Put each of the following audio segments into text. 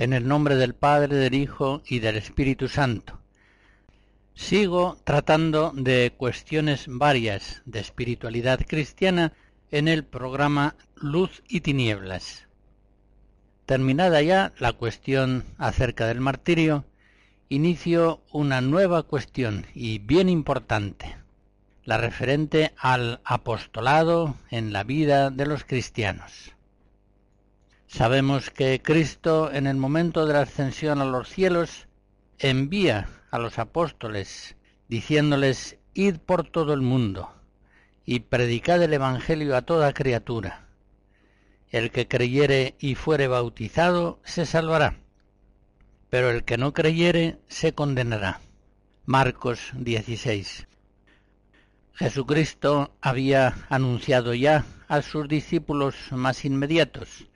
En el nombre del Padre, del Hijo y del Espíritu Santo. Sigo tratando de cuestiones varias de espiritualidad cristiana en el programa Luz y Tinieblas. Terminada ya la cuestión acerca del martirio, inicio una nueva cuestión y bien importante, la referente al apostolado en la vida de los cristianos. Sabemos que Cristo en el momento de la ascensión a los cielos envía a los apóstoles diciéndoles id por todo el mundo y predicad el Evangelio a toda criatura. El que creyere y fuere bautizado se salvará, pero el que no creyere se condenará. Marcos 16. Jesucristo había anunciado ya a sus discípulos más inmediatos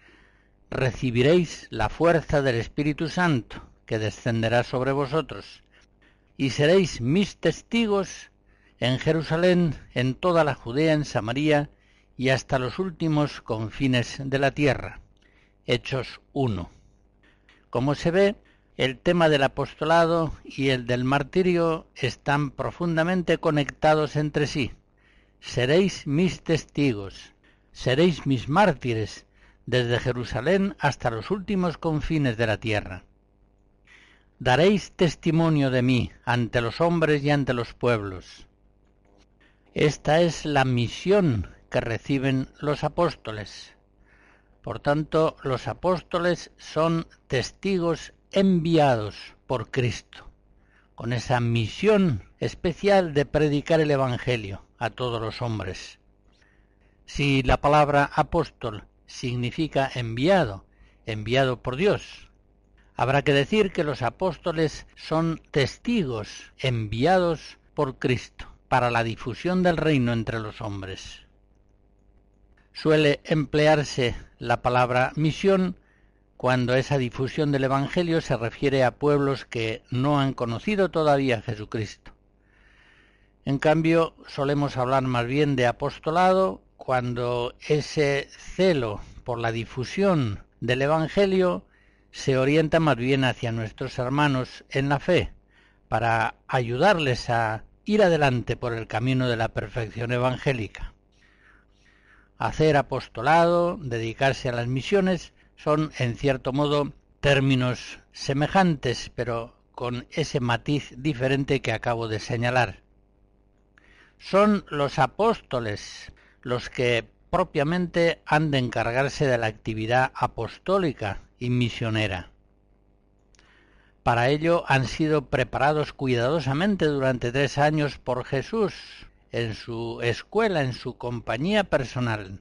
recibiréis la fuerza del Espíritu Santo que descenderá sobre vosotros, y seréis mis testigos en Jerusalén, en toda la Judea, en Samaria y hasta los últimos confines de la tierra. Hechos 1. Como se ve, el tema del apostolado y el del martirio están profundamente conectados entre sí. Seréis mis testigos, seréis mis mártires, desde Jerusalén hasta los últimos confines de la tierra. Daréis testimonio de mí ante los hombres y ante los pueblos. Esta es la misión que reciben los apóstoles. Por tanto, los apóstoles son testigos enviados por Cristo, con esa misión especial de predicar el Evangelio a todos los hombres. Si la palabra apóstol significa enviado, enviado por Dios. Habrá que decir que los apóstoles son testigos enviados por Cristo para la difusión del reino entre los hombres. Suele emplearse la palabra misión cuando esa difusión del Evangelio se refiere a pueblos que no han conocido todavía a Jesucristo. En cambio, solemos hablar más bien de apostolado cuando ese celo por la difusión del Evangelio se orienta más bien hacia nuestros hermanos en la fe, para ayudarles a ir adelante por el camino de la perfección evangélica. Hacer apostolado, dedicarse a las misiones, son en cierto modo términos semejantes, pero con ese matiz diferente que acabo de señalar. Son los apóstoles los que propiamente han de encargarse de la actividad apostólica y misionera. Para ello han sido preparados cuidadosamente durante tres años por Jesús en su escuela, en su compañía personal.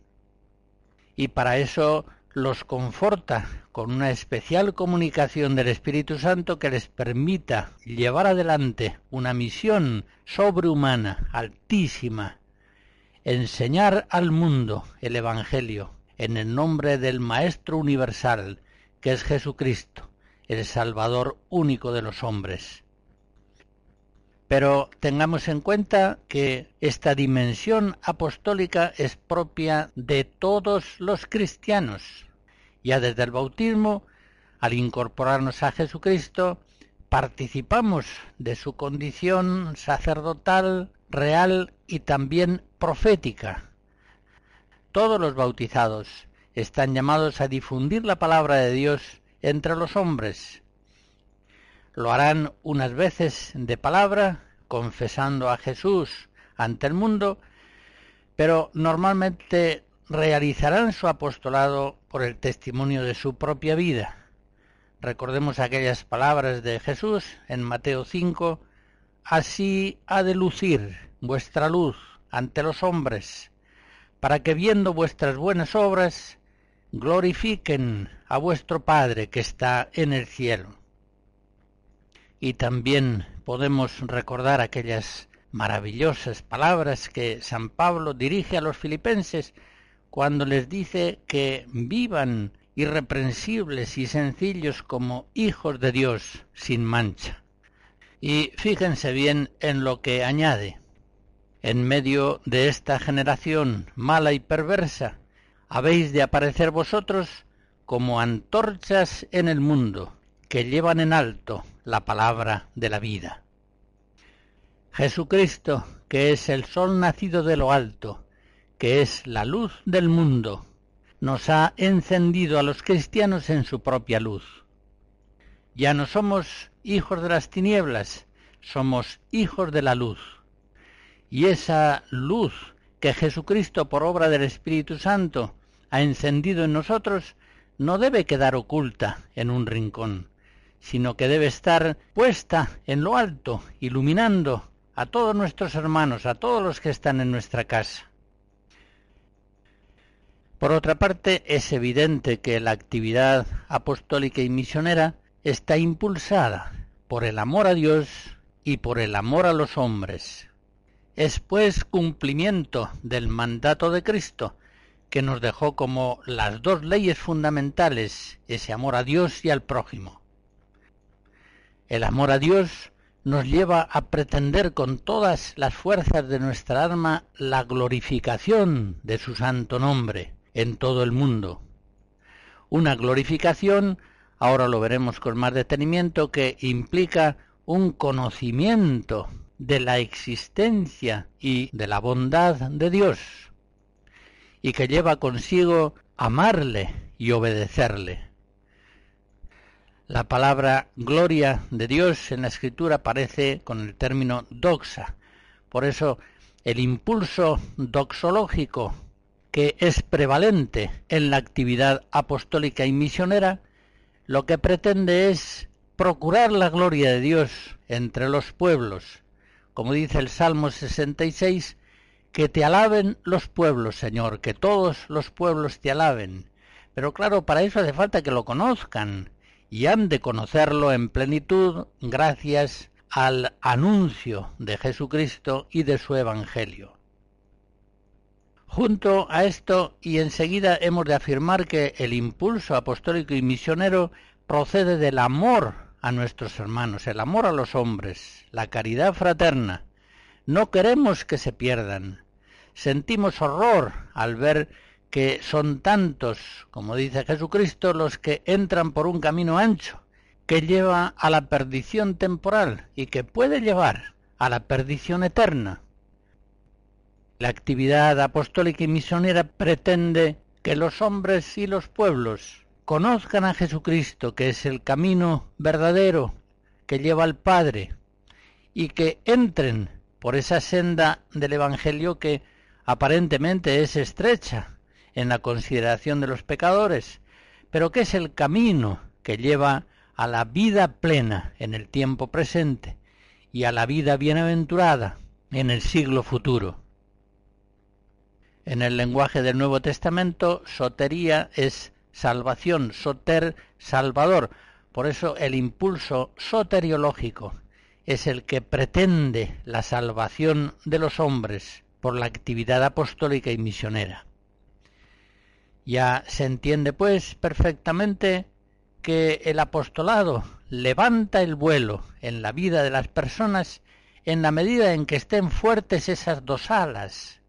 Y para eso los conforta con una especial comunicación del Espíritu Santo que les permita llevar adelante una misión sobrehumana, altísima, enseñar al mundo el Evangelio en el nombre del Maestro Universal, que es Jesucristo, el Salvador único de los hombres. Pero tengamos en cuenta que esta dimensión apostólica es propia de todos los cristianos. Ya desde el bautismo, al incorporarnos a Jesucristo, participamos de su condición sacerdotal, real y también profética. Todos los bautizados están llamados a difundir la palabra de Dios entre los hombres, lo harán unas veces de palabra, confesando a Jesús ante el mundo, pero normalmente realizarán su apostolado por el testimonio de su propia vida. Recordemos aquellas palabras de Jesús en Mateo 5, así ha de lucir vuestra luz ante los hombres, para que viendo vuestras buenas obras, glorifiquen a vuestro Padre que está en el cielo y también podemos recordar aquellas maravillosas palabras que San Pablo dirige a los filipenses cuando les dice que vivan irreprensibles y sencillos como hijos de Dios sin mancha. Y fíjense bien en lo que añade. En medio de esta generación mala y perversa, habéis de aparecer vosotros como antorchas en el mundo, que llevan en alto la palabra de la vida. Jesucristo, que es el sol nacido de lo alto, que es la luz del mundo, nos ha encendido a los cristianos en su propia luz. Ya no somos hijos de las tinieblas, somos hijos de la luz. Y esa luz que Jesucristo por obra del Espíritu Santo ha encendido en nosotros no debe quedar oculta en un rincón, sino que debe estar puesta en lo alto, iluminando a todos nuestros hermanos, a todos los que están en nuestra casa. Por otra parte, es evidente que la actividad apostólica y misionera está impulsada por el amor a Dios y por el amor a los hombres. Es pues cumplimiento del mandato de Cristo, que nos dejó como las dos leyes fundamentales, ese amor a Dios y al prójimo. El amor a Dios nos lleva a pretender con todas las fuerzas de nuestra alma la glorificación de su santo nombre en todo el mundo. Una glorificación, ahora lo veremos con más detenimiento, que implica un conocimiento de la existencia y de la bondad de Dios, y que lleva consigo amarle y obedecerle. La palabra gloria de Dios en la escritura aparece con el término doxa. Por eso el impulso doxológico que es prevalente en la actividad apostólica y misionera, lo que pretende es procurar la gloria de Dios entre los pueblos. Como dice el Salmo 66, que te alaben los pueblos, Señor, que todos los pueblos te alaben. Pero claro, para eso hace falta que lo conozcan, y han de conocerlo en plenitud gracias al anuncio de Jesucristo y de su Evangelio. Junto a esto, y enseguida hemos de afirmar que el impulso apostólico y misionero procede del amor a nuestros hermanos, el amor a los hombres, la caridad fraterna. No queremos que se pierdan. Sentimos horror al ver que son tantos, como dice Jesucristo, los que entran por un camino ancho, que lleva a la perdición temporal y que puede llevar a la perdición eterna. La actividad apostólica y misionera pretende que los hombres y los pueblos conozcan a Jesucristo, que es el camino verdadero que lleva al Padre, y que entren por esa senda del Evangelio que aparentemente es estrecha, en la consideración de los pecadores, pero que es el camino que lleva a la vida plena en el tiempo presente y a la vida bienaventurada en el siglo futuro. En el lenguaje del Nuevo Testamento, sotería es salvación, soter, salvador. Por eso el impulso soteriológico es el que pretende la salvación de los hombres por la actividad apostólica y misionera. Ya se entiende pues perfectamente que el apostolado levanta el vuelo en la vida de las personas en la medida en que estén fuertes esas dos alas,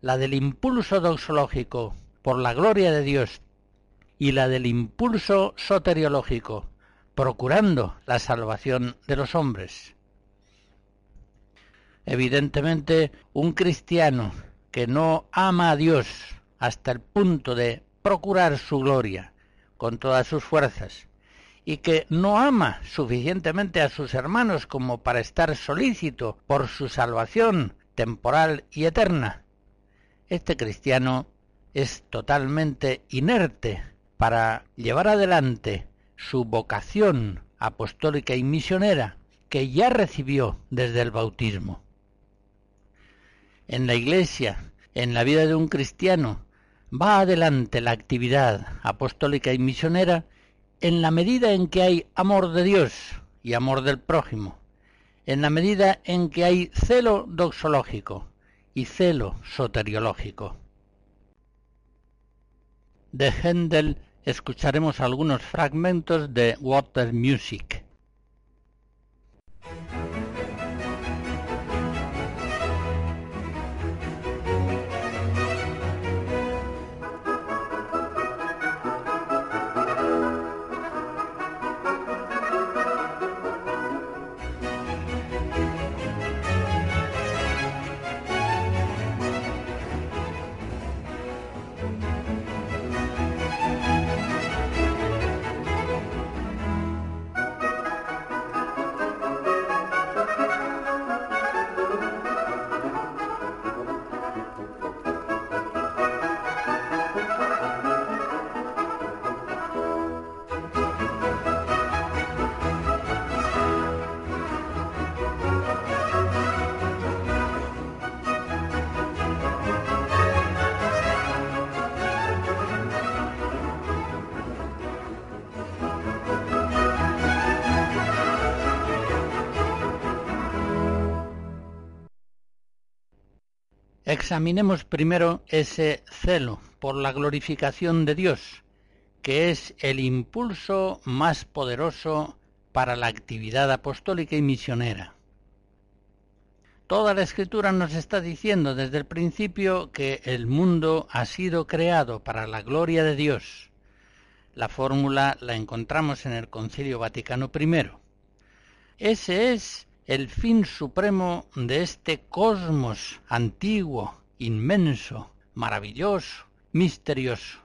la del impulso doxológico por la gloria de Dios y la del impulso soteriológico, procurando la salvación de los hombres. Evidentemente, un cristiano que no ama a Dios hasta el punto de procurar su gloria con todas sus fuerzas, y que no ama suficientemente a sus hermanos como para estar solícito por su salvación temporal y eterna, este cristiano es totalmente inerte para llevar adelante su vocación apostólica y misionera que ya recibió desde el bautismo. En la Iglesia, en la vida de un cristiano, va adelante la actividad apostólica y misionera en la medida en que hay amor de Dios y amor del prójimo, en la medida en que hay celo doxológico y celo soteriológico. De Händel escucharemos algunos fragmentos de Water Music. Examinemos primero ese celo por la glorificación de Dios, que es el impulso más poderoso para la actividad apostólica y misionera. Toda la escritura nos está diciendo desde el principio que el mundo ha sido creado para la gloria de Dios. La fórmula la encontramos en el Concilio Vaticano I. Ese es el fin supremo de este cosmos antiguo, inmenso, maravilloso, misterioso.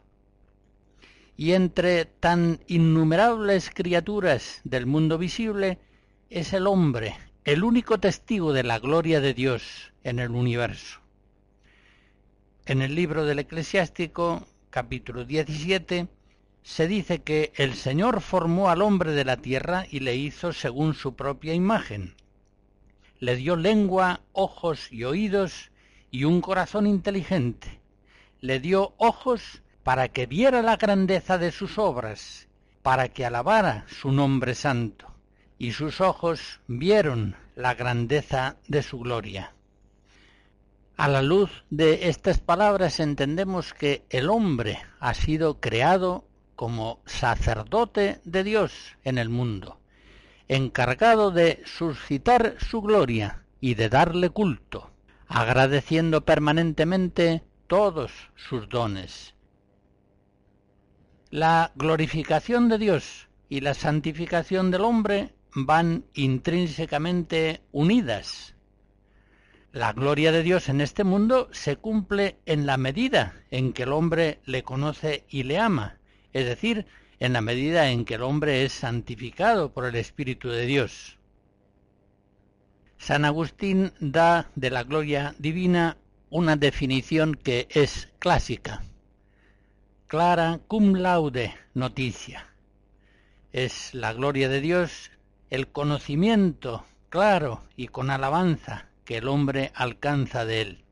Y entre tan innumerables criaturas del mundo visible es el hombre, el único testigo de la gloria de Dios en el universo. En el libro del eclesiástico, capítulo 17, se dice que el Señor formó al hombre de la tierra y le hizo según su propia imagen le dio lengua, ojos y oídos y un corazón inteligente. Le dio ojos para que viera la grandeza de sus obras, para que alabara su nombre santo, y sus ojos vieron la grandeza de su gloria. A la luz de estas palabras entendemos que el hombre ha sido creado como sacerdote de Dios en el mundo encargado de suscitar su gloria y de darle culto, agradeciendo permanentemente todos sus dones. La glorificación de Dios y la santificación del hombre van intrínsecamente unidas. La gloria de Dios en este mundo se cumple en la medida en que el hombre le conoce y le ama, es decir, en la medida en que el hombre es santificado por el Espíritu de Dios. San Agustín da de la gloria divina una definición que es clásica. Clara cum laude noticia. Es la gloria de Dios el conocimiento claro y con alabanza que el hombre alcanza de él.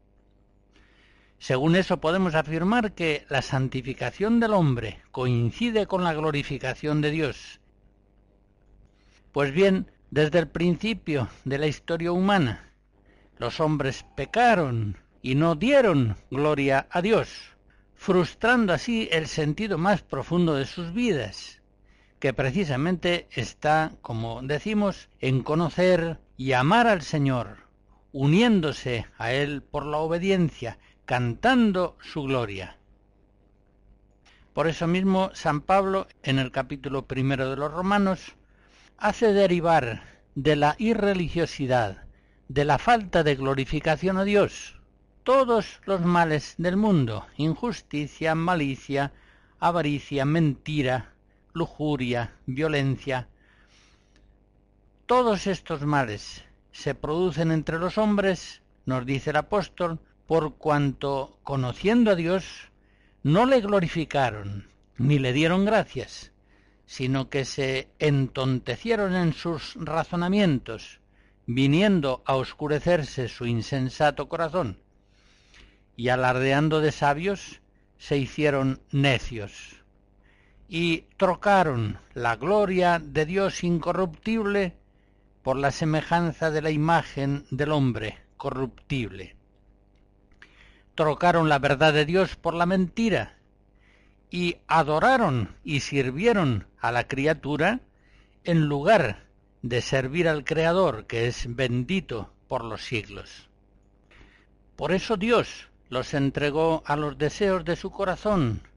Según eso podemos afirmar que la santificación del hombre coincide con la glorificación de Dios. Pues bien, desde el principio de la historia humana, los hombres pecaron y no dieron gloria a Dios, frustrando así el sentido más profundo de sus vidas, que precisamente está, como decimos, en conocer y amar al Señor, uniéndose a Él por la obediencia, cantando su gloria. Por eso mismo San Pablo, en el capítulo primero de los Romanos, hace derivar de la irreligiosidad, de la falta de glorificación a Dios, todos los males del mundo, injusticia, malicia, avaricia, mentira, lujuria, violencia. Todos estos males se producen entre los hombres, nos dice el apóstol, por cuanto, conociendo a Dios, no le glorificaron ni le dieron gracias, sino que se entontecieron en sus razonamientos, viniendo a oscurecerse su insensato corazón, y alardeando de sabios, se hicieron necios, y trocaron la gloria de Dios incorruptible por la semejanza de la imagen del hombre corruptible. Trocaron la verdad de Dios por la mentira y adoraron y sirvieron a la criatura en lugar de servir al Creador, que es bendito por los siglos. Por eso Dios los entregó a los deseos de su corazón,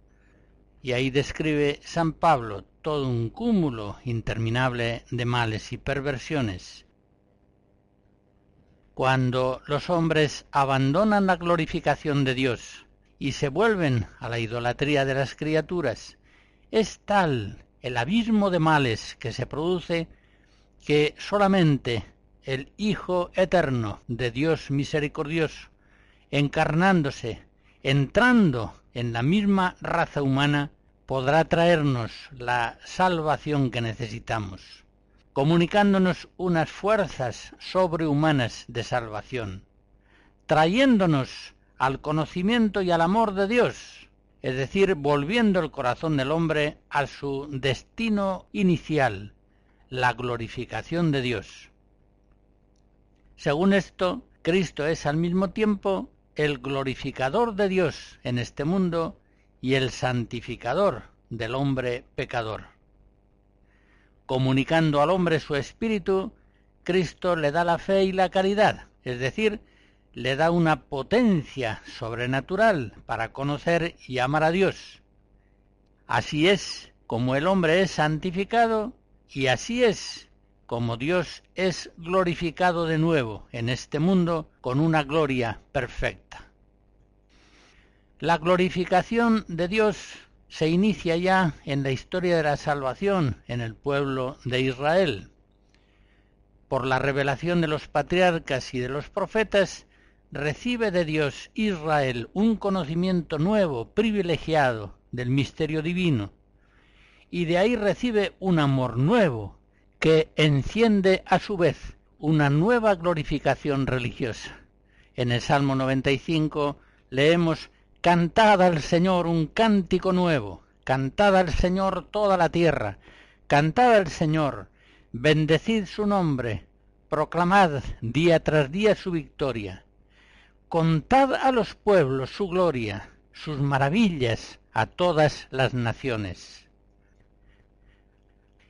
y ahí describe San Pablo todo un cúmulo interminable de males y perversiones, cuando los hombres abandonan la glorificación de Dios y se vuelven a la idolatría de las criaturas, es tal el abismo de males que se produce que solamente el Hijo eterno de Dios misericordioso, encarnándose, entrando en la misma raza humana, podrá traernos la salvación que necesitamos comunicándonos unas fuerzas sobrehumanas de salvación, trayéndonos al conocimiento y al amor de Dios, es decir, volviendo el corazón del hombre a su destino inicial, la glorificación de Dios. Según esto, Cristo es al mismo tiempo el glorificador de Dios en este mundo y el santificador del hombre pecador comunicando al hombre su espíritu, Cristo le da la fe y la caridad, es decir, le da una potencia sobrenatural para conocer y amar a Dios. Así es como el hombre es santificado y así es como Dios es glorificado de nuevo en este mundo con una gloria perfecta. La glorificación de Dios se inicia ya en la historia de la salvación en el pueblo de Israel. Por la revelación de los patriarcas y de los profetas, recibe de Dios Israel un conocimiento nuevo, privilegiado del misterio divino, y de ahí recibe un amor nuevo que enciende a su vez una nueva glorificación religiosa. En el Salmo 95 leemos Cantad al Señor un cántico nuevo, cantad al Señor toda la tierra, cantad al Señor, bendecid su nombre, proclamad día tras día su victoria. Contad a los pueblos su gloria, sus maravillas a todas las naciones.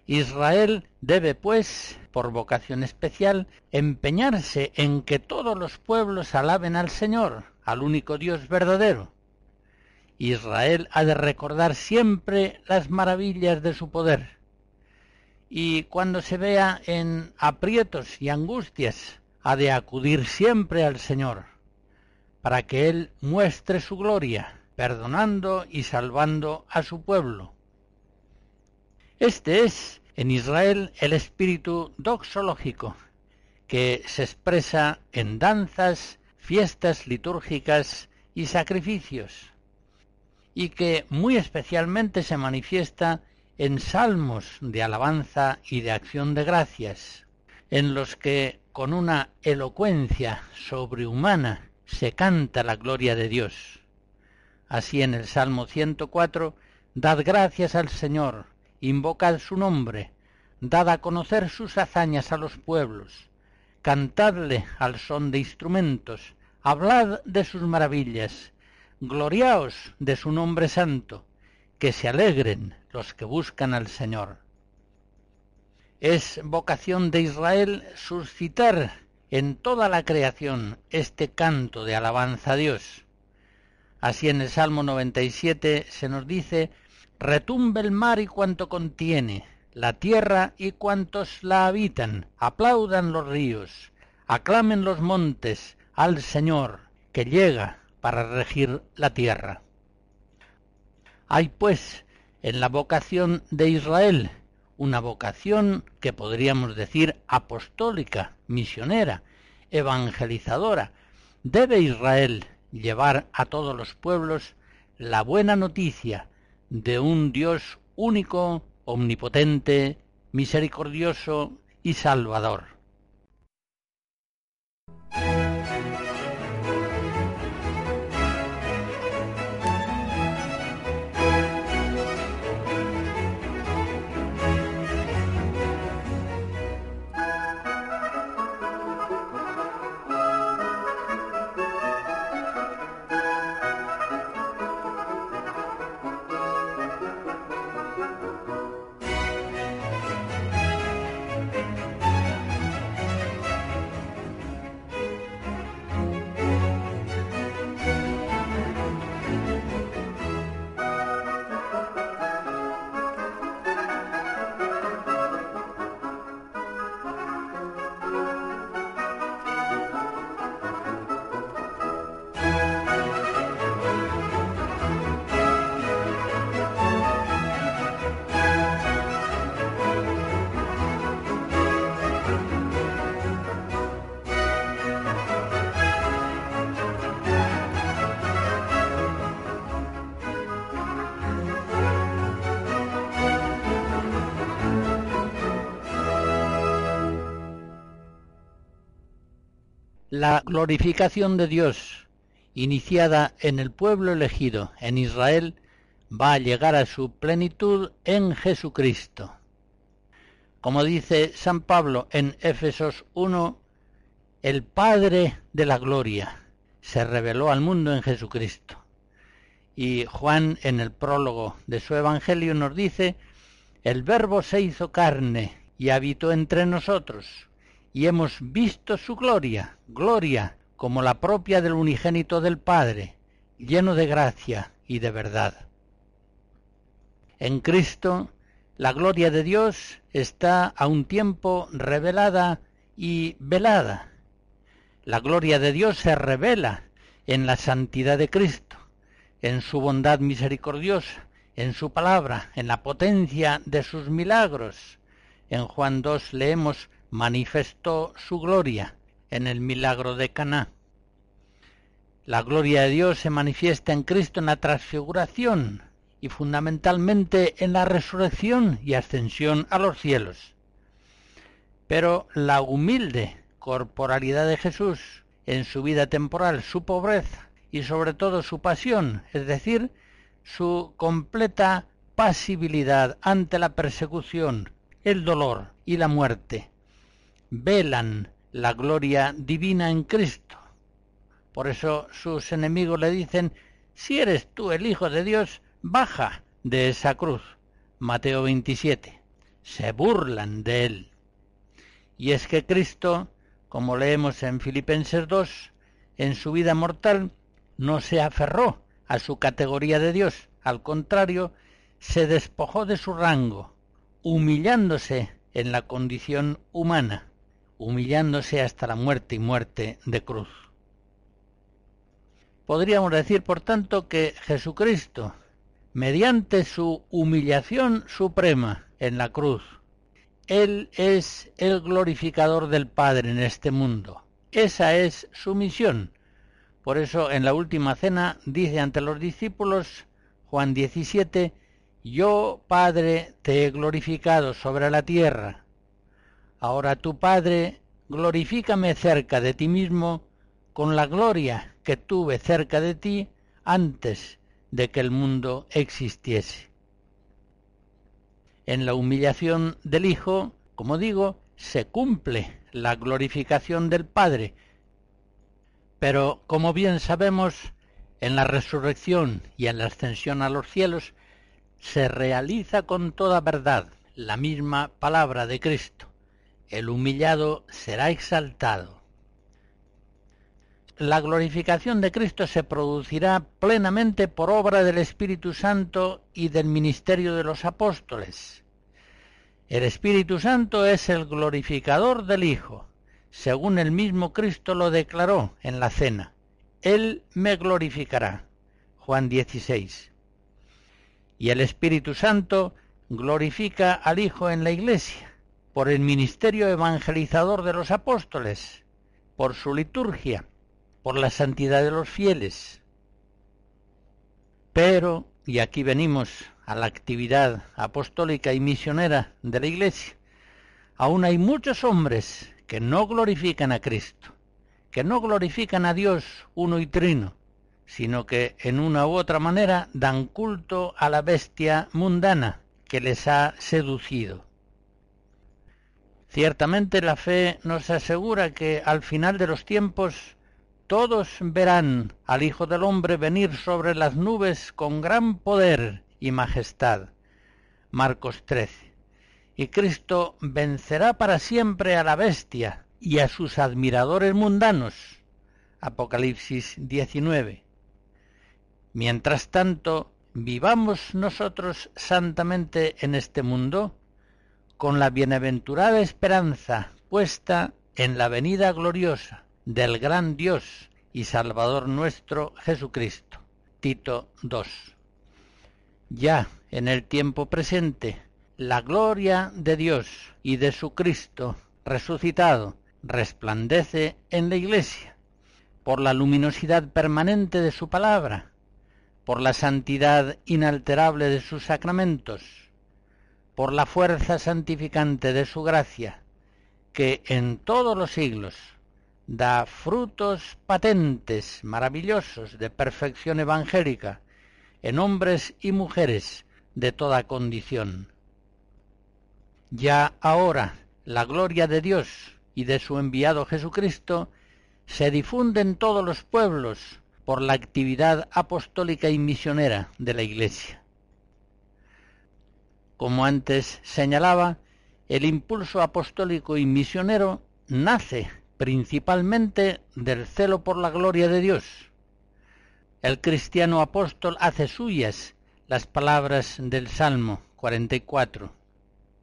Israel debe, pues, por vocación especial, empeñarse en que todos los pueblos alaben al Señor, al único Dios verdadero, Israel ha de recordar siempre las maravillas de su poder. Y cuando se vea en aprietos y angustias, ha de acudir siempre al Señor, para que Él muestre su gloria, perdonando y salvando a su pueblo. Este es en Israel el espíritu doxológico, que se expresa en danzas, fiestas litúrgicas y sacrificios y que muy especialmente se manifiesta en salmos de alabanza y de acción de gracias, en los que con una elocuencia sobrehumana se canta la gloria de Dios. Así en el Salmo 104, Dad gracias al Señor, invocad su nombre, dad a conocer sus hazañas a los pueblos, cantadle al son de instrumentos, hablad de sus maravillas, gloriaos de su nombre santo, que se alegren los que buscan al Señor. Es vocación de Israel suscitar en toda la creación este canto de alabanza a Dios. Así en el Salmo 97 se nos dice, retumbe el mar y cuanto contiene, la tierra y cuantos la habitan, aplaudan los ríos, aclamen los montes al Señor, que llega para regir la tierra. Hay pues en la vocación de Israel una vocación que podríamos decir apostólica, misionera, evangelizadora. Debe Israel llevar a todos los pueblos la buena noticia de un Dios único, omnipotente, misericordioso y salvador. La glorificación de Dios, iniciada en el pueblo elegido, en Israel, va a llegar a su plenitud en Jesucristo. Como dice San Pablo en Éfesos 1, el Padre de la Gloria se reveló al mundo en Jesucristo. Y Juan en el prólogo de su Evangelio nos dice, el Verbo se hizo carne y habitó entre nosotros y hemos visto su gloria, gloria como la propia del unigénito del Padre, lleno de gracia y de verdad. En Cristo, la gloria de Dios está a un tiempo revelada y velada. La gloria de Dios se revela en la santidad de Cristo, en su bondad misericordiosa, en su palabra, en la potencia de sus milagros. En Juan 2 leemos manifestó su gloria en el milagro de Caná. La gloria de Dios se manifiesta en Cristo en la transfiguración y fundamentalmente en la resurrección y ascensión a los cielos. Pero la humilde corporalidad de Jesús en su vida temporal, su pobreza y sobre todo su pasión, es decir, su completa pasibilidad ante la persecución, el dolor y la muerte, velan la gloria divina en Cristo. Por eso sus enemigos le dicen, si eres tú el Hijo de Dios, baja de esa cruz. Mateo 27. Se burlan de él. Y es que Cristo, como leemos en Filipenses 2, en su vida mortal no se aferró a su categoría de Dios, al contrario, se despojó de su rango, humillándose en la condición humana humillándose hasta la muerte y muerte de cruz. Podríamos decir, por tanto, que Jesucristo, mediante su humillación suprema en la cruz, Él es el glorificador del Padre en este mundo. Esa es su misión. Por eso en la última cena dice ante los discípulos, Juan 17, Yo, Padre, te he glorificado sobre la tierra Ahora tu Padre, glorifícame cerca de ti mismo con la gloria que tuve cerca de ti antes de que el mundo existiese. En la humillación del Hijo, como digo, se cumple la glorificación del Padre. Pero, como bien sabemos, en la resurrección y en la ascensión a los cielos se realiza con toda verdad la misma palabra de Cristo. El humillado será exaltado. La glorificación de Cristo se producirá plenamente por obra del Espíritu Santo y del ministerio de los apóstoles. El Espíritu Santo es el glorificador del Hijo, según el mismo Cristo lo declaró en la cena. Él me glorificará. Juan 16. Y el Espíritu Santo glorifica al Hijo en la Iglesia, por el ministerio evangelizador de los apóstoles, por su liturgia, por la santidad de los fieles. Pero, y aquí venimos a la actividad apostólica y misionera de la Iglesia, aún hay muchos hombres que no glorifican a Cristo, que no glorifican a Dios uno y trino, sino que en una u otra manera dan culto a la bestia mundana que les ha seducido. Ciertamente la fe nos asegura que al final de los tiempos todos verán al Hijo del Hombre venir sobre las nubes con gran poder y majestad. Marcos 13. Y Cristo vencerá para siempre a la bestia y a sus admiradores mundanos. Apocalipsis 19. Mientras tanto, vivamos nosotros santamente en este mundo, con la bienaventurada esperanza puesta en la venida gloriosa del gran Dios y Salvador nuestro Jesucristo. Tito 2. Ya en el tiempo presente, la gloria de Dios y de su Cristo resucitado resplandece en la Iglesia por la luminosidad permanente de su palabra por la santidad inalterable de sus sacramentos, por la fuerza santificante de su gracia, que en todos los siglos da frutos patentes, maravillosos, de perfección evangélica, en hombres y mujeres de toda condición. Ya ahora la gloria de Dios y de su enviado Jesucristo se difunde en todos los pueblos, por la actividad apostólica y misionera de la Iglesia. Como antes señalaba, el impulso apostólico y misionero nace principalmente del celo por la gloria de Dios. El cristiano apóstol hace suyas las palabras del Salmo 44.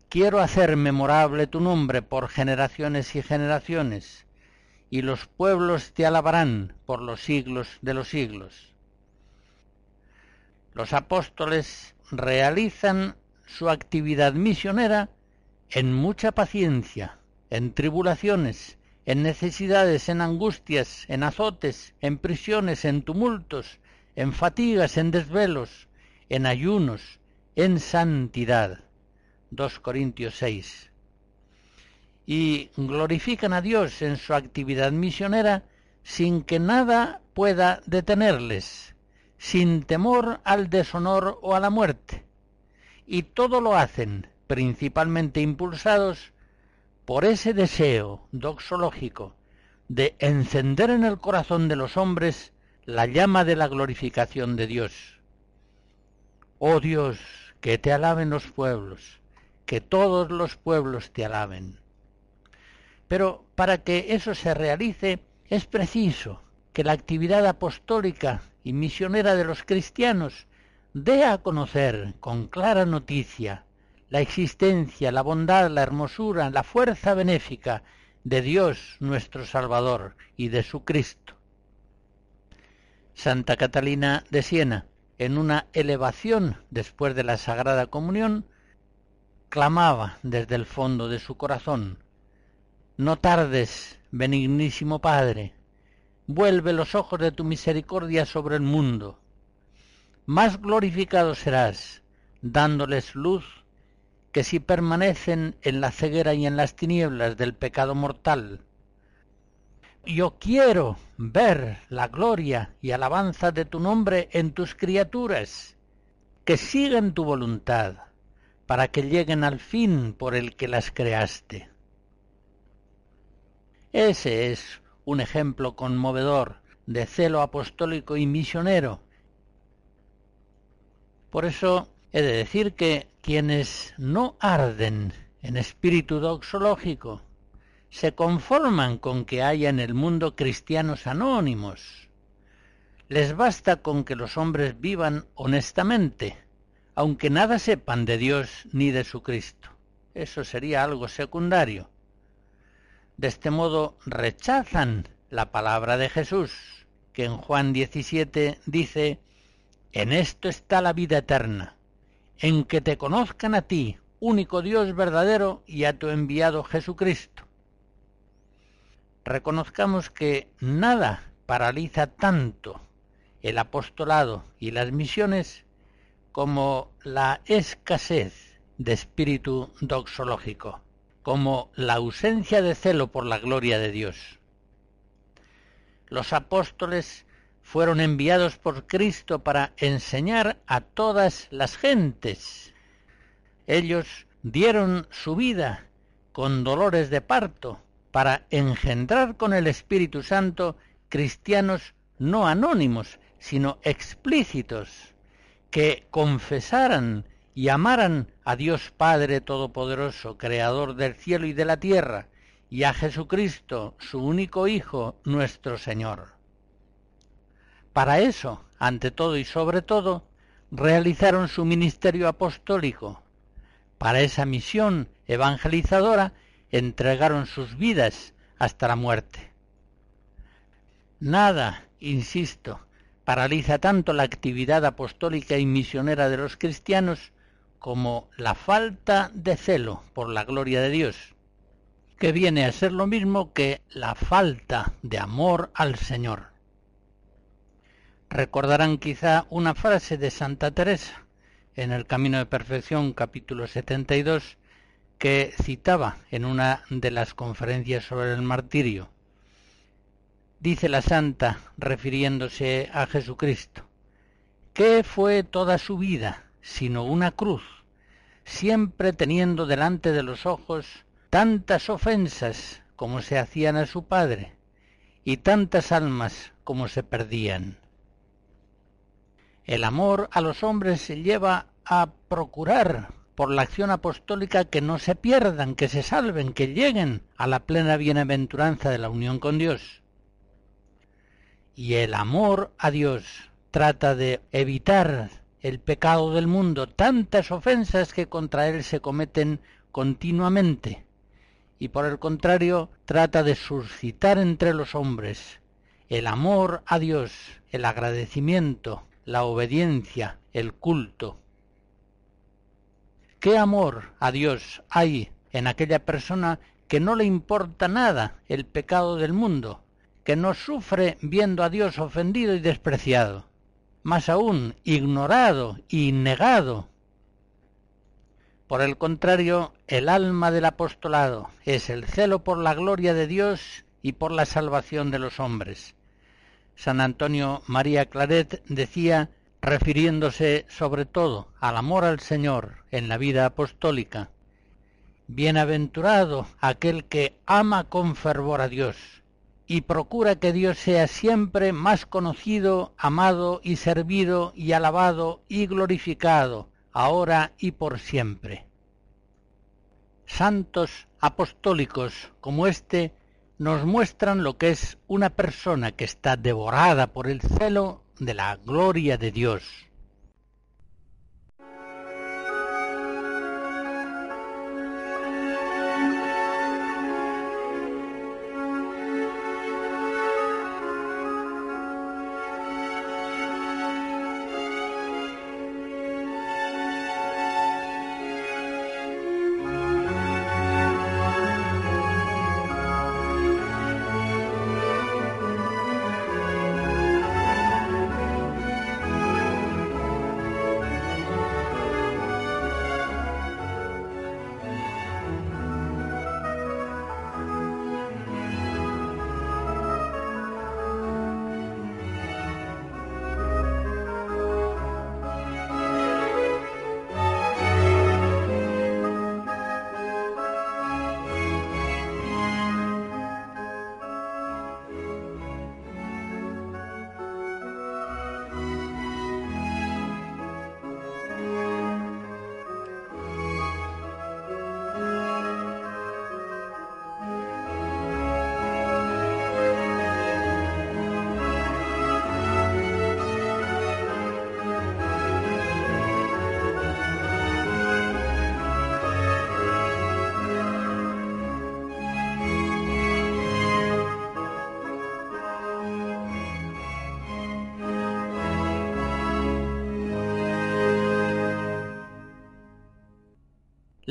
Quiero hacer memorable tu nombre por generaciones y generaciones y los pueblos te alabarán por los siglos de los siglos. Los apóstoles realizan su actividad misionera en mucha paciencia, en tribulaciones, en necesidades, en angustias, en azotes, en prisiones, en tumultos, en fatigas, en desvelos, en ayunos, en santidad. 2 Corintios 6 y glorifican a Dios en su actividad misionera sin que nada pueda detenerles, sin temor al deshonor o a la muerte. Y todo lo hacen principalmente impulsados por ese deseo doxológico de encender en el corazón de los hombres la llama de la glorificación de Dios. Oh Dios, que te alaben los pueblos, que todos los pueblos te alaben. Pero para que eso se realice es preciso que la actividad apostólica y misionera de los cristianos dé a conocer con clara noticia la existencia, la bondad, la hermosura, la fuerza benéfica de Dios nuestro Salvador y de su Cristo. Santa Catalina de Siena, en una elevación después de la Sagrada Comunión, clamaba desde el fondo de su corazón, no tardes, benignísimo Padre, vuelve los ojos de tu misericordia sobre el mundo. Más glorificado serás, dándoles luz, que si permanecen en la ceguera y en las tinieblas del pecado mortal. Yo quiero ver la gloria y alabanza de tu nombre en tus criaturas, que sigan tu voluntad, para que lleguen al fin por el que las creaste. Ese es un ejemplo conmovedor de celo apostólico y misionero. Por eso He de decir que quienes no arden en espíritu doxológico se conforman con que haya en el mundo cristianos anónimos. Les basta con que los hombres vivan honestamente, aunque nada sepan de Dios ni de su Cristo. Eso sería algo secundario. De este modo rechazan la palabra de Jesús, que en Juan 17 dice, En esto está la vida eterna, en que te conozcan a ti, único Dios verdadero, y a tu enviado Jesucristo. Reconozcamos que nada paraliza tanto el apostolado y las misiones como la escasez de espíritu doxológico, como la ausencia de celo por la gloria de Dios. Los apóstoles fueron enviados por Cristo para enseñar a todas las gentes. Ellos dieron su vida con dolores de parto para engendrar con el Espíritu Santo cristianos no anónimos, sino explícitos, que confesaran y amaran a Dios Padre Todopoderoso, Creador del cielo y de la tierra, y a Jesucristo, su único Hijo, nuestro Señor. Para eso, ante todo y sobre todo, realizaron su ministerio apostólico. Para esa misión evangelizadora entregaron sus vidas hasta la muerte. Nada, insisto, paraliza tanto la actividad apostólica y misionera de los cristianos como la falta de celo por la gloria de Dios, que viene a ser lo mismo que la falta de amor al Señor. Recordarán quizá una frase de Santa Teresa en el Camino de Perfección capítulo 72 que citaba en una de las conferencias sobre el martirio. Dice la santa, refiriéndose a Jesucristo, ¿qué fue toda su vida sino una cruz, siempre teniendo delante de los ojos tantas ofensas como se hacían a su Padre, y tantas almas como se perdían? El amor a los hombres se lleva a procurar por la acción apostólica que no se pierdan, que se salven, que lleguen a la plena bienaventuranza de la unión con Dios. Y el amor a Dios trata de evitar el pecado del mundo, tantas ofensas que contra él se cometen continuamente, y por el contrario trata de suscitar entre los hombres el amor a Dios, el agradecimiento, la obediencia, el culto. ¿Qué amor a Dios hay en aquella persona que no le importa nada el pecado del mundo, que no sufre viendo a Dios ofendido y despreciado, más aún ignorado y negado? Por el contrario, el alma del apostolado es el celo por la gloria de Dios y por la salvación de los hombres. San Antonio María Claret decía, refiriéndose sobre todo al amor al Señor en la vida apostólica, Bienaventurado aquel que ama con fervor a Dios y procura que Dios sea siempre más conocido, amado y servido y alabado y glorificado, ahora y por siempre. Santos apostólicos como este nos muestran lo que es una persona que está devorada por el celo de la gloria de Dios.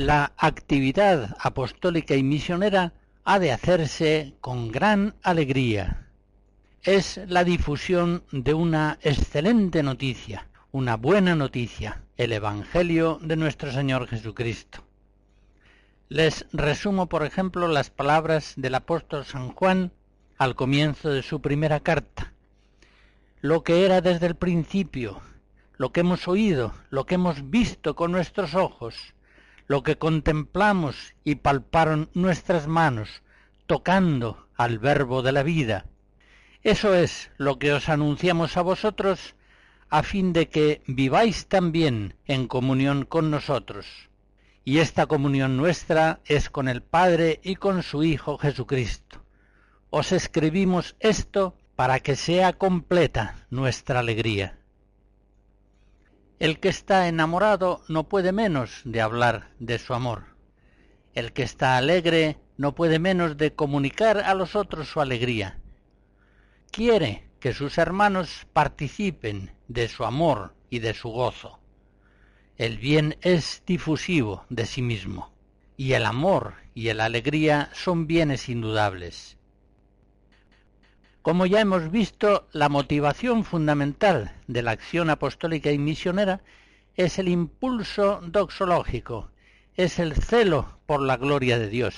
La actividad apostólica y misionera ha de hacerse con gran alegría. Es la difusión de una excelente noticia, una buena noticia, el Evangelio de nuestro Señor Jesucristo. Les resumo, por ejemplo, las palabras del apóstol San Juan al comienzo de su primera carta. Lo que era desde el principio, lo que hemos oído, lo que hemos visto con nuestros ojos, lo que contemplamos y palparon nuestras manos, tocando al verbo de la vida. Eso es lo que os anunciamos a vosotros, a fin de que viváis también en comunión con nosotros. Y esta comunión nuestra es con el Padre y con su Hijo Jesucristo. Os escribimos esto para que sea completa nuestra alegría. El que está enamorado no puede menos de hablar de su amor. El que está alegre no puede menos de comunicar a los otros su alegría. Quiere que sus hermanos participen de su amor y de su gozo. El bien es difusivo de sí mismo, y el amor y la alegría son bienes indudables. Como ya hemos visto, la motivación fundamental de la acción apostólica y misionera es el impulso doxológico, es el celo por la gloria de Dios.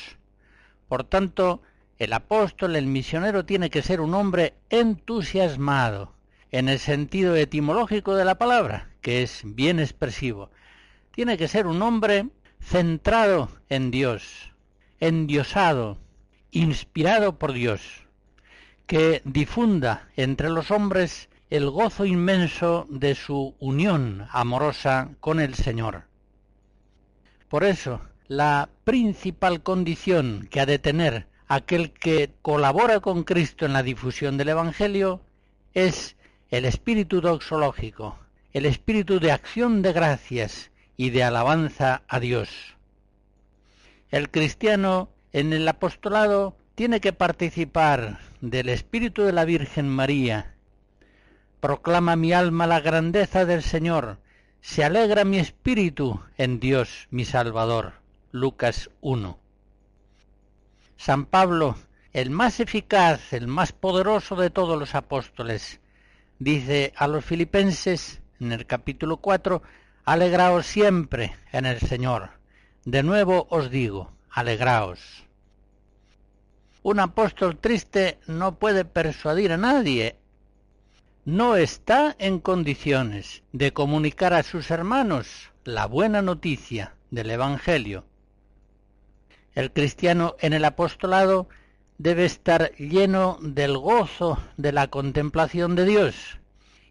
Por tanto, el apóstol, el misionero, tiene que ser un hombre entusiasmado, en el sentido etimológico de la palabra, que es bien expresivo. Tiene que ser un hombre centrado en Dios, endiosado, inspirado por Dios que difunda entre los hombres el gozo inmenso de su unión amorosa con el Señor. Por eso, la principal condición que ha de tener aquel que colabora con Cristo en la difusión del Evangelio es el espíritu doxológico, el espíritu de acción de gracias y de alabanza a Dios. El cristiano en el apostolado tiene que participar del Espíritu de la Virgen María. Proclama mi alma la grandeza del Señor. Se alegra mi espíritu en Dios mi Salvador. Lucas 1. San Pablo, el más eficaz, el más poderoso de todos los apóstoles, dice a los filipenses en el capítulo 4, alegraos siempre en el Señor. De nuevo os digo, alegraos. Un apóstol triste no puede persuadir a nadie. No está en condiciones de comunicar a sus hermanos la buena noticia del Evangelio. El cristiano en el apostolado debe estar lleno del gozo de la contemplación de Dios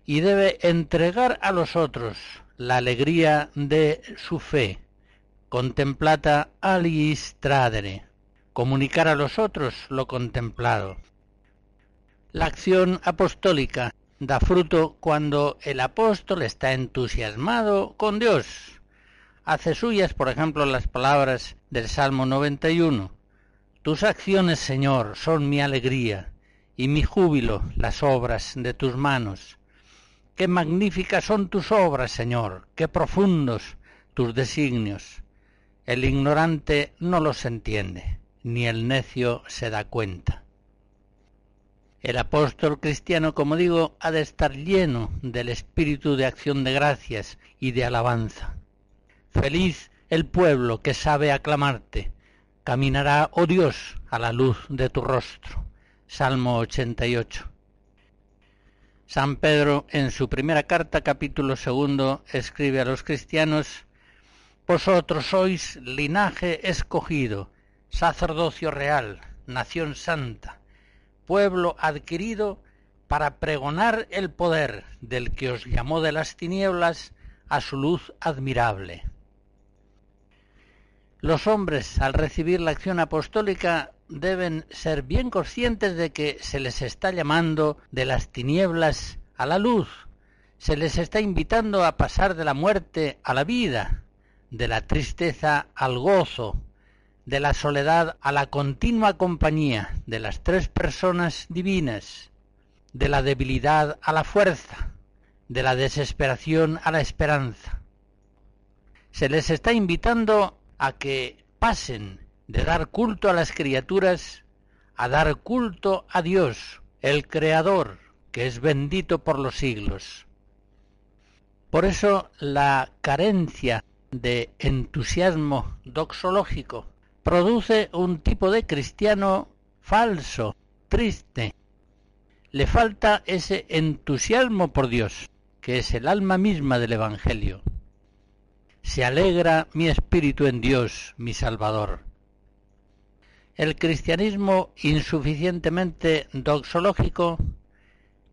y debe entregar a los otros la alegría de su fe. Contemplata alis tradere comunicar a los otros lo contemplado. La acción apostólica da fruto cuando el apóstol está entusiasmado con Dios. Hace suyas, por ejemplo, las palabras del Salmo 91. Tus acciones, Señor, son mi alegría y mi júbilo las obras de tus manos. Qué magníficas son tus obras, Señor, qué profundos tus designios. El ignorante no los entiende ni el necio se da cuenta. El apóstol cristiano, como digo, ha de estar lleno del espíritu de acción de gracias y de alabanza. Feliz el pueblo que sabe aclamarte, caminará, oh Dios, a la luz de tu rostro. Salmo 88. San Pedro, en su primera carta, capítulo segundo, escribe a los cristianos, Vosotros sois linaje escogido, sacerdocio real, nación santa, pueblo adquirido para pregonar el poder del que os llamó de las tinieblas a su luz admirable. Los hombres, al recibir la acción apostólica, deben ser bien conscientes de que se les está llamando de las tinieblas a la luz, se les está invitando a pasar de la muerte a la vida, de la tristeza al gozo, de la soledad a la continua compañía de las tres personas divinas, de la debilidad a la fuerza, de la desesperación a la esperanza. Se les está invitando a que pasen de dar culto a las criaturas a dar culto a Dios, el Creador, que es bendito por los siglos. Por eso la carencia de entusiasmo doxológico produce un tipo de cristiano falso, triste. Le falta ese entusiasmo por Dios, que es el alma misma del Evangelio. Se alegra mi espíritu en Dios, mi Salvador. El cristianismo insuficientemente doxológico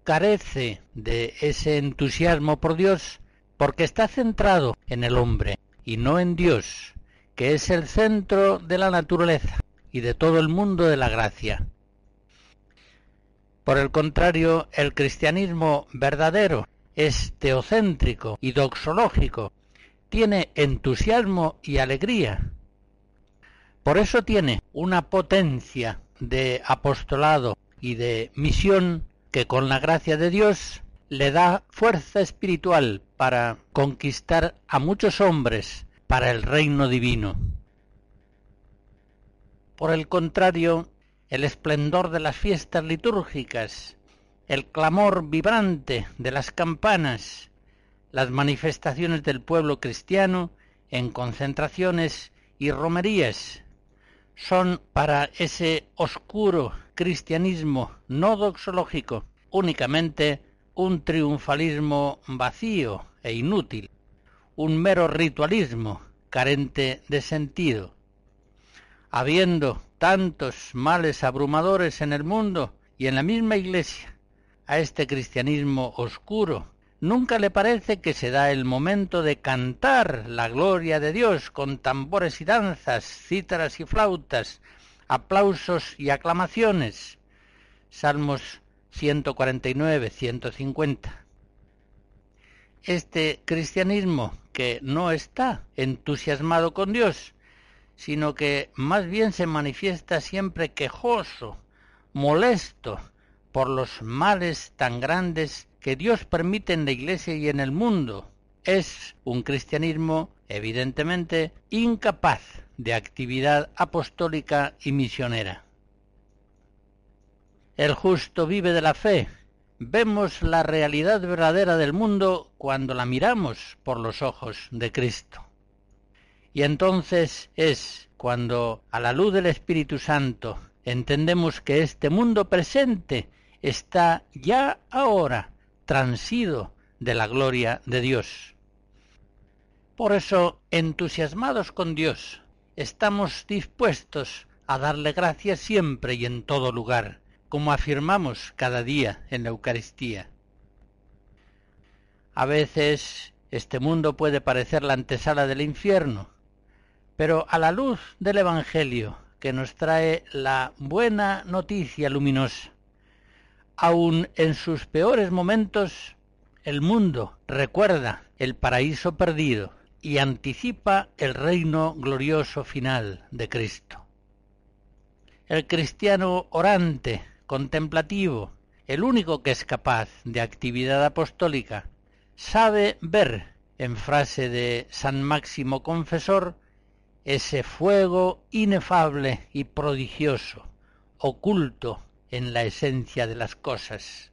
carece de ese entusiasmo por Dios porque está centrado en el hombre y no en Dios, que es el centro de la naturaleza y de todo el mundo de la gracia. Por el contrario, el cristianismo verdadero es teocéntrico y doxológico, tiene entusiasmo y alegría. Por eso tiene una potencia de apostolado y de misión que con la gracia de Dios le da fuerza espiritual para conquistar a muchos hombres para el reino divino. Por el contrario, el esplendor de las fiestas litúrgicas, el clamor vibrante de las campanas, las manifestaciones del pueblo cristiano en concentraciones y romerías, son para ese oscuro cristianismo no doxológico únicamente un triunfalismo vacío e inútil, un mero ritualismo carente de sentido. Habiendo tantos males abrumadores en el mundo y en la misma Iglesia, a este cristianismo oscuro, nunca le parece que se da el momento de cantar la gloria de Dios con tambores y danzas, cítaras y flautas, aplausos y aclamaciones. Salmos 149, 150. Este cristianismo que no está entusiasmado con Dios, sino que más bien se manifiesta siempre quejoso, molesto por los males tan grandes que Dios permite en la Iglesia y en el mundo, es un cristianismo evidentemente incapaz de actividad apostólica y misionera. El justo vive de la fe. Vemos la realidad verdadera del mundo cuando la miramos por los ojos de Cristo. Y entonces es cuando, a la luz del Espíritu Santo, entendemos que este mundo presente está ya ahora transido de la gloria de Dios. Por eso, entusiasmados con Dios, estamos dispuestos a darle gracias siempre y en todo lugar, como afirmamos cada día en la Eucaristía. A veces este mundo puede parecer la antesala del infierno, pero a la luz del Evangelio que nos trae la buena noticia luminosa, aun en sus peores momentos, el mundo recuerda el paraíso perdido y anticipa el reino glorioso final de Cristo. El cristiano orante, contemplativo, el único que es capaz de actividad apostólica, sabe ver, en frase de San Máximo Confesor, ese fuego inefable y prodigioso, oculto en la esencia de las cosas.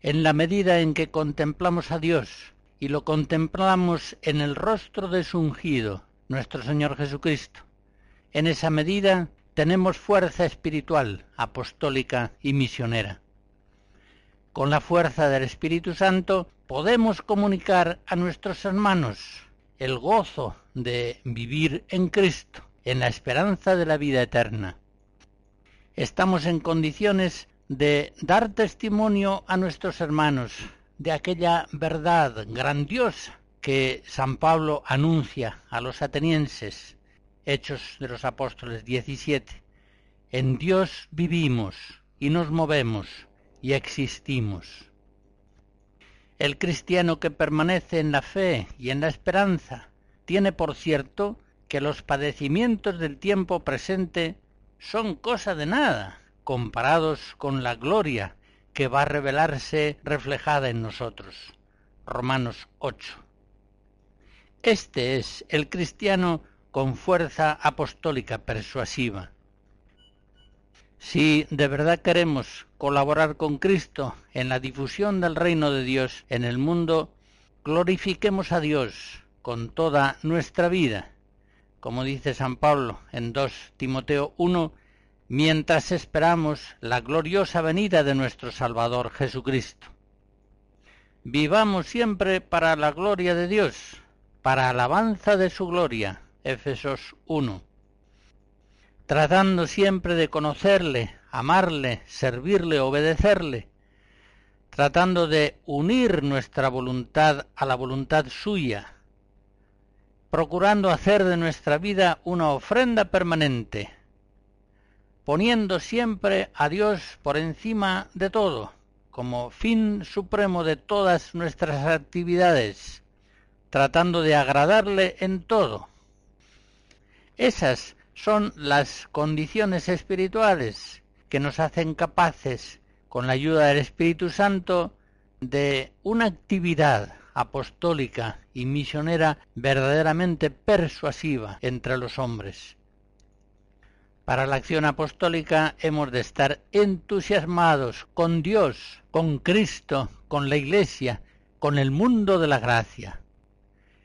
En la medida en que contemplamos a Dios y lo contemplamos en el rostro de su ungido, nuestro Señor Jesucristo. En esa medida tenemos fuerza espiritual, apostólica y misionera. Con la fuerza del Espíritu Santo podemos comunicar a nuestros hermanos el gozo de vivir en Cristo, en la esperanza de la vida eterna. Estamos en condiciones de dar testimonio a nuestros hermanos de aquella verdad grandiosa que San Pablo anuncia a los atenienses, Hechos de los Apóstoles 17. En Dios vivimos y nos movemos y existimos. El cristiano que permanece en la fe y en la esperanza tiene por cierto que los padecimientos del tiempo presente son cosa de nada comparados con la gloria que va a revelarse reflejada en nosotros. Romanos 8. Este es el cristiano con fuerza apostólica persuasiva. Si de verdad queremos colaborar con Cristo en la difusión del reino de Dios en el mundo, glorifiquemos a Dios con toda nuestra vida, como dice San Pablo en 2 Timoteo 1, mientras esperamos la gloriosa venida de nuestro Salvador Jesucristo. Vivamos siempre para la gloria de Dios, para alabanza de su gloria. Efesos 1. Tratando siempre de conocerle, amarle, servirle, obedecerle, tratando de unir nuestra voluntad a la voluntad suya, procurando hacer de nuestra vida una ofrenda permanente, poniendo siempre a Dios por encima de todo, como fin supremo de todas nuestras actividades, tratando de agradarle en todo. Esas son las condiciones espirituales que nos hacen capaces, con la ayuda del Espíritu Santo, de una actividad apostólica y misionera verdaderamente persuasiva entre los hombres. Para la acción apostólica hemos de estar entusiasmados con Dios, con Cristo, con la Iglesia, con el mundo de la gracia.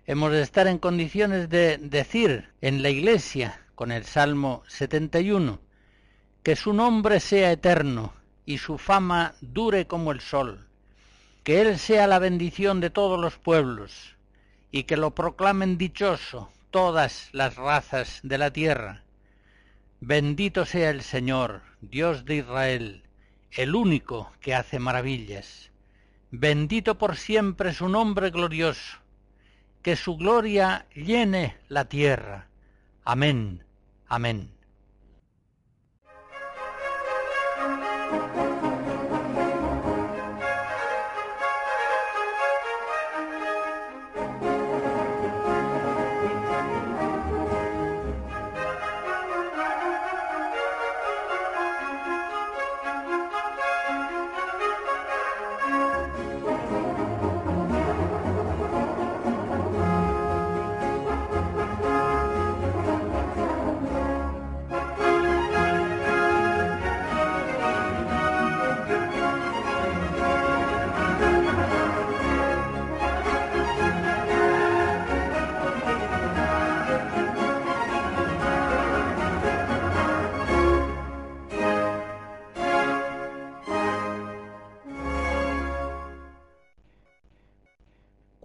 Hemos de estar en condiciones de decir en la Iglesia, con el Salmo 71, que su nombre sea eterno y su fama dure como el sol, que Él sea la bendición de todos los pueblos, y que lo proclamen dichoso todas las razas de la tierra Bendito sea el Señor, Dios de Israel, el único que hace maravillas. Bendito por siempre su nombre glorioso. Que su gloria llene la tierra. Amén. Amén.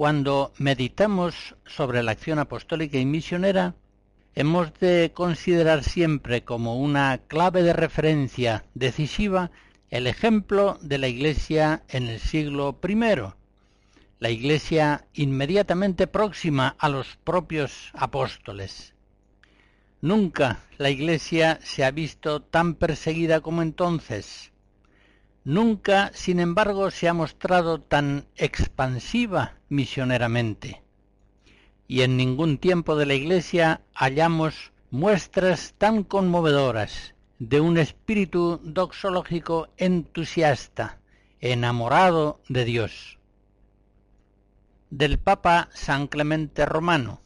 Cuando meditamos sobre la acción apostólica y misionera, hemos de considerar siempre como una clave de referencia decisiva el ejemplo de la Iglesia en el siglo I, la Iglesia inmediatamente próxima a los propios apóstoles. Nunca la Iglesia se ha visto tan perseguida como entonces, nunca, sin embargo, se ha mostrado tan expansiva misioneramente. Y en ningún tiempo de la Iglesia hallamos muestras tan conmovedoras de un espíritu doxológico entusiasta, enamorado de Dios. Del Papa San Clemente Romano,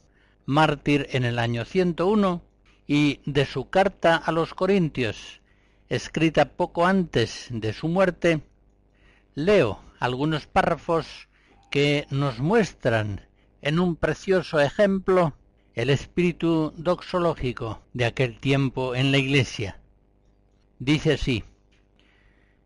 mártir en el año 101, y de su carta a los Corintios, escrita poco antes de su muerte, leo algunos párrafos que nos muestran en un precioso ejemplo el espíritu doxológico de aquel tiempo en la Iglesia. Dice así,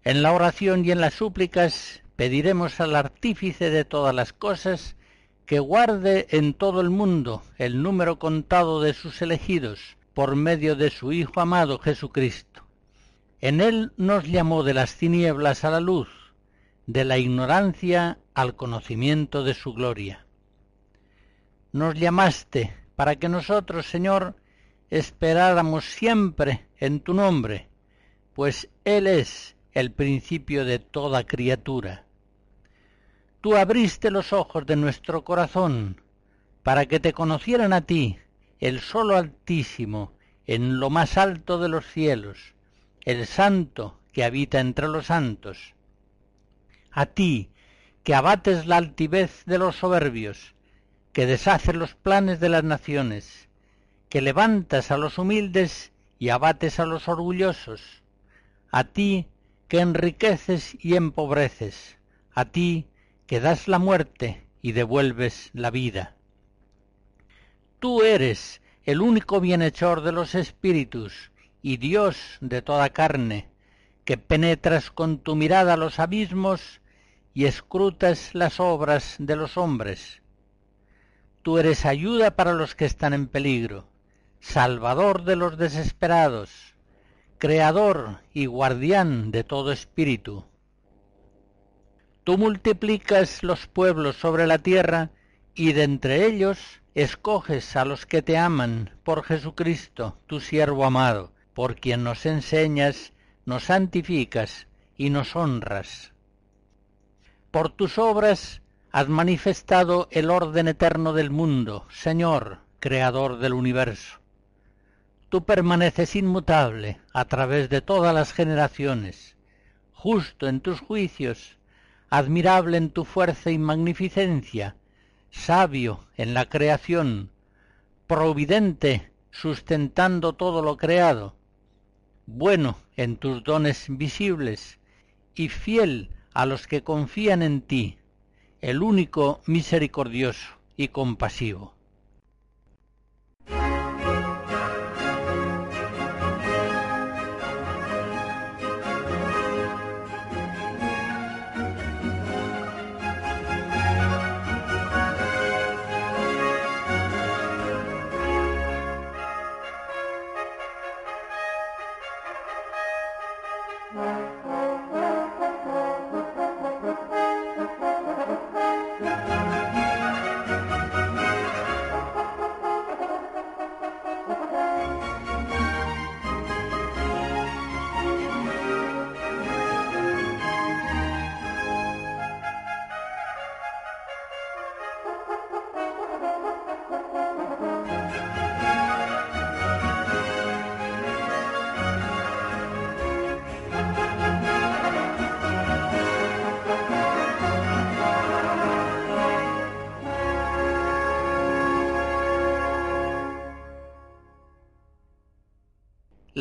en la oración y en las súplicas pediremos al artífice de todas las cosas que guarde en todo el mundo el número contado de sus elegidos por medio de su Hijo amado Jesucristo en él nos llamó de las tinieblas a la luz, de la ignorancia al conocimiento de su gloria. Nos llamaste para que nosotros, Señor, esperáramos siempre en tu nombre, pues Él es el principio de toda criatura. Tú abriste los ojos de nuestro corazón para que te conocieran a ti, el solo Altísimo, en lo más alto de los cielos, el santo que habita entre los santos. A ti, que abates la altivez de los soberbios, que deshaces los planes de las naciones, que levantas a los humildes y abates a los orgullosos, a ti que enriqueces y empobreces, a ti que das la muerte y devuelves la vida. Tú eres el único bienhechor de los espíritus y Dios de toda carne, que penetras con tu mirada los abismos y escrutas las obras de los hombres. Tú eres ayuda para los que están en peligro, salvador de los desesperados, creador y guardián de todo espíritu. Tú multiplicas los pueblos sobre la tierra y de entre ellos escoges a los que te aman por Jesucristo, tu siervo amado, por quien nos enseñas, nos santificas y nos honras. Por tus obras has manifestado el orden eterno del mundo, Señor, Creador del universo. Tú permaneces inmutable a través de todas las generaciones, justo en tus juicios, admirable en tu fuerza y magnificencia, sabio en la creación, providente sustentando todo lo creado, bueno en tus dones visibles y fiel a los que confían en ti, el único misericordioso y compasivo.